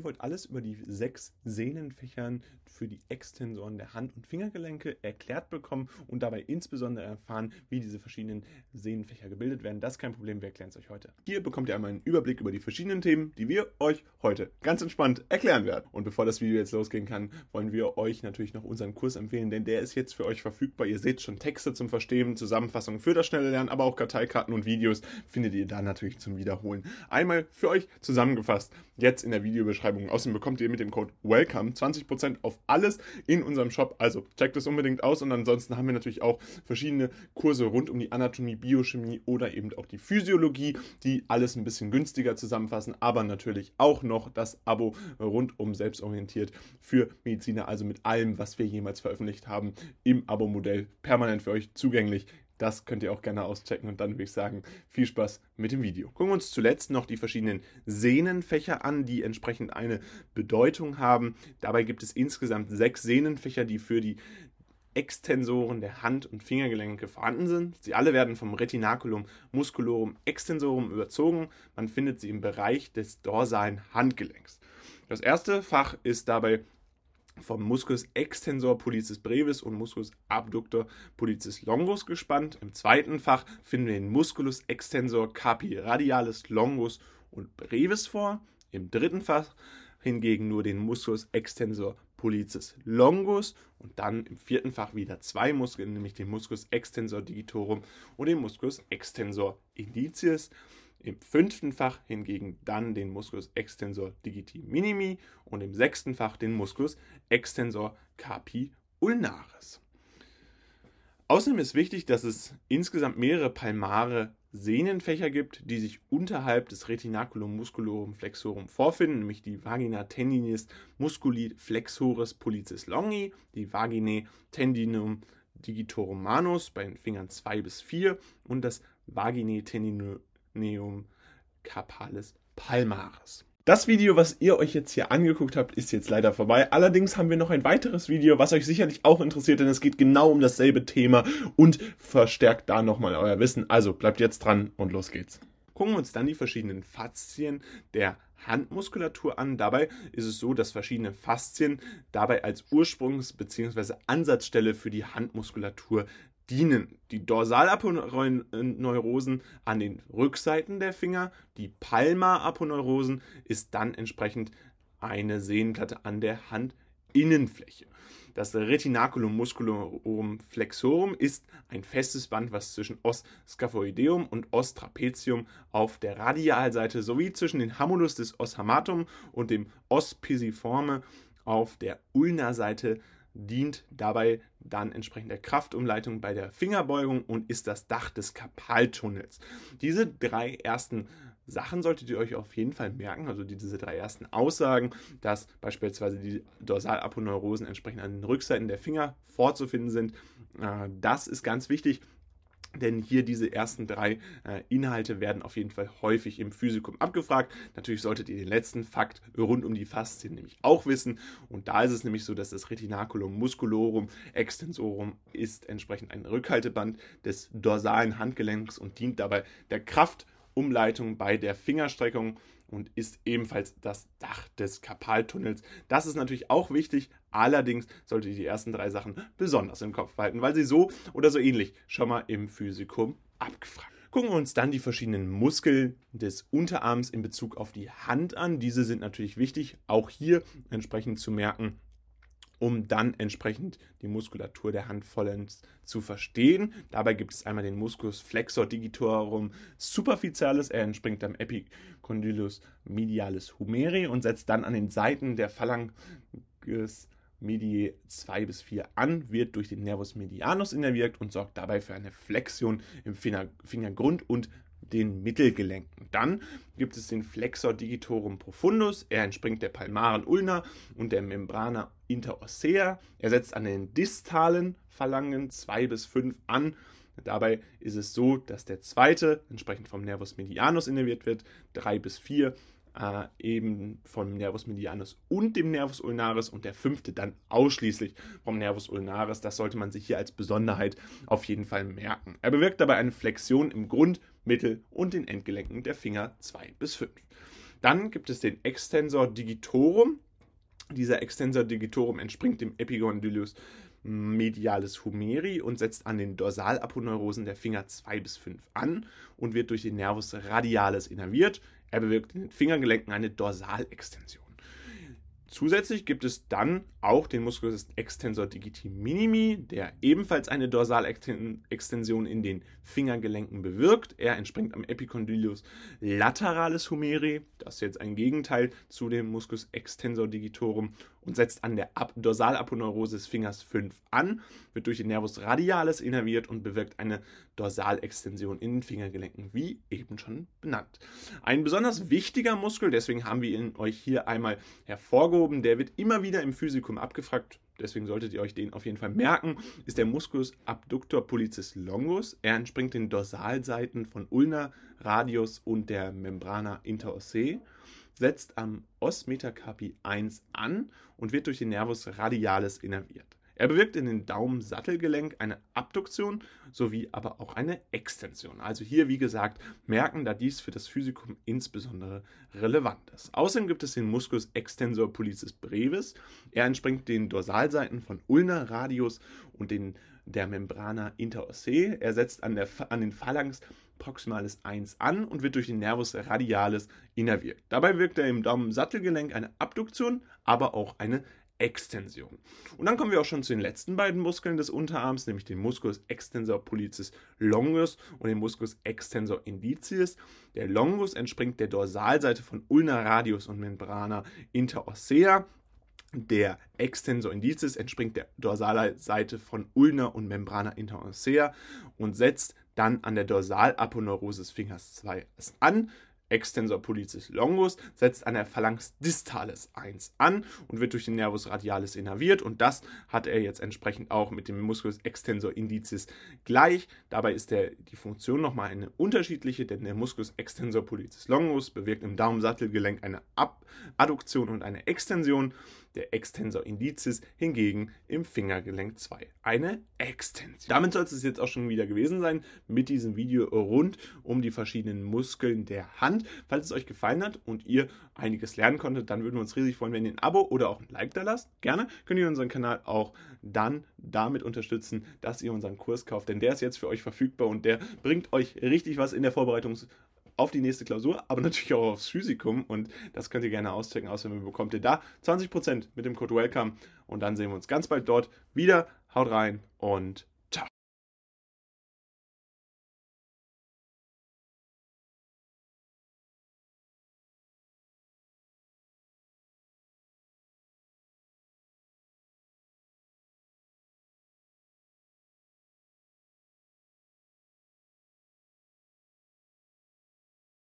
Ihr wollt alles über die sechs Sehnenfächern für die Extensoren der Hand- und Fingergelenke erklärt bekommen und dabei insbesondere erfahren, wie diese verschiedenen Sehnenfächer gebildet werden. Das ist kein Problem, wir erklären es euch heute. Hier bekommt ihr einmal einen Überblick über die verschiedenen Themen, die wir euch heute ganz entspannt erklären werden. Und bevor das Video jetzt losgehen kann, wollen wir euch natürlich noch unseren Kurs empfehlen, denn der ist jetzt für euch verfügbar. Ihr seht schon Texte zum Verstehen, Zusammenfassungen für das schnelle Lernen, aber auch Karteikarten und Videos findet ihr da natürlich zum Wiederholen. Einmal für euch zusammengefasst, jetzt in der Videobeschreibung. Außerdem bekommt ihr mit dem Code WELCOME 20% auf alles in unserem Shop. Also checkt es unbedingt aus und ansonsten haben wir natürlich auch verschiedene Kurse rund um die Anatomie, Biochemie oder eben auch die Physiologie, die alles ein bisschen günstiger zusammenfassen, aber natürlich auch noch das Abo rundum selbstorientiert für Mediziner, also mit allem, was wir jemals veröffentlicht haben, im Abo-Modell permanent für euch zugänglich. Das könnt ihr auch gerne auschecken und dann würde ich sagen, viel Spaß mit dem Video. Gucken wir uns zuletzt noch die verschiedenen Sehnenfächer an, die entsprechend eine Bedeutung haben. Dabei gibt es insgesamt sechs Sehnenfächer, die für die Extensoren der Hand- und Fingergelenke vorhanden sind. Sie alle werden vom Retinaculum musculorum extensorum überzogen. Man findet sie im Bereich des dorsalen Handgelenks. Das erste Fach ist dabei vom Musculus extensor pollicis brevis und Musculus abductor pollicis longus gespannt. Im zweiten Fach finden wir den Musculus extensor carpi radialis longus und brevis vor. Im dritten Fach hingegen nur den Musculus extensor pollicis longus und dann im vierten Fach wieder zwei Muskeln, nämlich den Musculus extensor digitorum und den Musculus extensor indicis. Im fünften Fach hingegen dann den Musculus extensor digiti minimi und im sechsten Fach den Musculus extensor carpi ulnaris. Außerdem ist wichtig, dass es insgesamt mehrere palmare Sehnenfächer gibt, die sich unterhalb des Retinaculum musculorum flexorum vorfinden, nämlich die Vagina tendinis musculi flexoris pollicis longi, die Vaginae tendinum digitorum manus bei den Fingern 2 bis 4 und das Vaginae tendinum Neum Carpalis palmaris. Das Video, was ihr euch jetzt hier angeguckt habt, ist jetzt leider vorbei. Allerdings haben wir noch ein weiteres Video, was euch sicherlich auch interessiert, denn es geht genau um dasselbe Thema und verstärkt da nochmal euer Wissen. Also bleibt jetzt dran und los geht's. Gucken wir uns dann die verschiedenen Faszien der Handmuskulatur an. Dabei ist es so, dass verschiedene Faszien dabei als Ursprungs- bzw. Ansatzstelle für die Handmuskulatur dienen die Dorsalaponeurosen an den Rückseiten der Finger, die Palmaraponeurosen ist dann entsprechend eine Sehnenplatte an der Handinnenfläche. Das Retinaculum musculorum flexorum ist ein festes Band, was zwischen Os scaphoideum und Os trapezium auf der Radialseite sowie zwischen dem Hamulus des Os hamatum und dem Os pisiforme auf der Ulna-Seite dient dabei dann entsprechend der Kraftumleitung bei der Fingerbeugung und ist das Dach des Karpaltunnels. Diese drei ersten Sachen solltet ihr euch auf jeden Fall merken, also diese drei ersten Aussagen, dass beispielsweise die Dorsalaponeurosen entsprechend an den Rückseiten der Finger vorzufinden sind. Äh, das ist ganz wichtig, denn hier diese ersten drei äh, Inhalte werden auf jeden Fall häufig im Physikum abgefragt. Natürlich solltet ihr den letzten Fakt rund um die Faszien nämlich auch wissen. Und da ist es nämlich so, dass das Retinaculum musculorum extensorum ist entsprechend ein Rückhalteband des dorsalen Handgelenks und dient dabei der Kraftumleitung bei der Fingerstreckung und ist ebenfalls das Dach des Karpaltunnels. Das ist natürlich auch wichtig, allerdings solltet ihr die ersten drei Sachen besonders im Kopf behalten, weil sie so oder so ähnlich schon mal im Physikum abgefragt Gucken wir uns dann die verschiedenen Muskeln des Unterarms in Bezug auf die Hand an. Diese sind natürlich wichtig, auch hier entsprechend zu merken, um dann entsprechend die Muskulatur der Hand vollends zu verstehen. Dabei gibt es einmal den Musculus flexor digitorum superficialis, er entspringt am Epicondylus medialis humeri und setzt dann an den Seiten der Phalanges mediae 2 bis 4 an, wird durch den Nervus medianus innerviert und sorgt dabei für eine Flexion im Fingergrund und den Mittelgelenken. Dann gibt es den Flexor digitorum profundus. Er entspringt der palmaren Ulna und der Membrana interossea. Er setzt an den distalen Phalangen 2 bis 5 an. Dabei ist es so, dass der zweite entsprechend vom Nervus medianus innerviert wird, 3 bis 4 äh, eben vom Nervus medianus und dem Nervus ulnaris und der fünfte dann ausschließlich vom Nervus ulnaris. Das sollte man sich hier als Besonderheit auf jeden Fall merken. Er bewirkt dabei eine Flexion im Grund, Mittel und den Endgelenken der Finger 2 bis 5. Dann gibt es den Extensor digitorum. Dieser Extensor digitorum entspringt dem Epigondylus medialis humeri und setzt an den Dorsalaponeurosen der Finger 2 bis 5 an und wird durch den Nervus radialis innerviert. Er bewirkt in den Fingergelenken eine Dorsalextension. Zusätzlich gibt es dann auch den Musculus extensor digiti minimi, der ebenfalls eine Dorsalextension in den Fingergelenken bewirkt. Er entspringt am Epicondylus lateralis humeri, das ist jetzt ein Gegenteil zu dem Musculus extensor digitorum und setzt an der Ab Dorsalaponeurose des Fingers 5 an, wird durch den Nervus radialis innerviert und bewirkt eine Dorsalextension in den Fingergelenken, wie eben schon benannt. Ein besonders wichtiger Muskel, deswegen haben wir ihn euch hier einmal hervorgehoben, der wird immer wieder im Physikum abgefragt, deswegen solltet ihr euch den auf jeden Fall merken, ist der Musculus abductor pollicis longus. Er entspringt den Dorsalseiten von Ulna, Radius und der Membrana interossei setzt am Os Metacarpi 1 an und wird durch den Nervus radialis innerviert. Er bewirkt in den Daumensattelgelenk eine Abduktion sowie aber auch eine Extension. Also hier, wie gesagt, merken, da dies für das Physikum insbesondere relevant ist. Außerdem gibt es den Musculus extensor pollicis brevis. Er entspringt den Dorsalseiten von Ulna, Radius und den, der Membrana interossei. Er setzt an, der, an den Phalanx proximalis 1 an und wird durch den Nervus radialis innerviert. Dabei wirkt er im Daumensattelgelenk eine Abduktion, aber auch eine Extension. Und dann kommen wir auch schon zu den letzten beiden Muskeln des Unterarms, nämlich den Musculus extensor pollicis longus und den Musculus extensor indicis. Der Longus entspringt der Dorsalseite von Ulna radius und Membrana interossea. Der Extensor indicis entspringt der Dorsalseite von Ulna und Membrana interossea und setzt dann an der Dorsalaponeurose des Fingers 2 an. Extensor pollicis longus setzt an der Phalanx distalis 1 an und wird durch den Nervus radialis innerviert und das hat er jetzt entsprechend auch mit dem Musculus extensor indicis gleich. Dabei ist der, die Funktion nochmal eine unterschiedliche, denn der Musculus extensor pollicis longus bewirkt im Daumensattelgelenk eine Ab Adduktion und eine Extension der Extensor indicis hingegen im Fingergelenk 2 eine Extension. Damit soll es jetzt auch schon wieder gewesen sein mit diesem Video rund um die verschiedenen Muskeln der Hand. Falls es euch gefallen hat und ihr einiges lernen konntet, dann würden wir uns riesig freuen, wenn ihr ein Abo oder auch ein Like da lasst. Gerne könnt ihr unseren Kanal auch dann damit unterstützen, dass ihr unseren Kurs kauft, denn der ist jetzt für euch verfügbar und der bringt euch richtig was in der Vorbereitung auf die nächste Klausur, aber natürlich auch aufs Physikum und das könnt ihr gerne auschecken. Außerdem bekommt ihr da 20% mit dem Code WELCOME und dann sehen wir uns ganz bald dort wieder. Haut rein und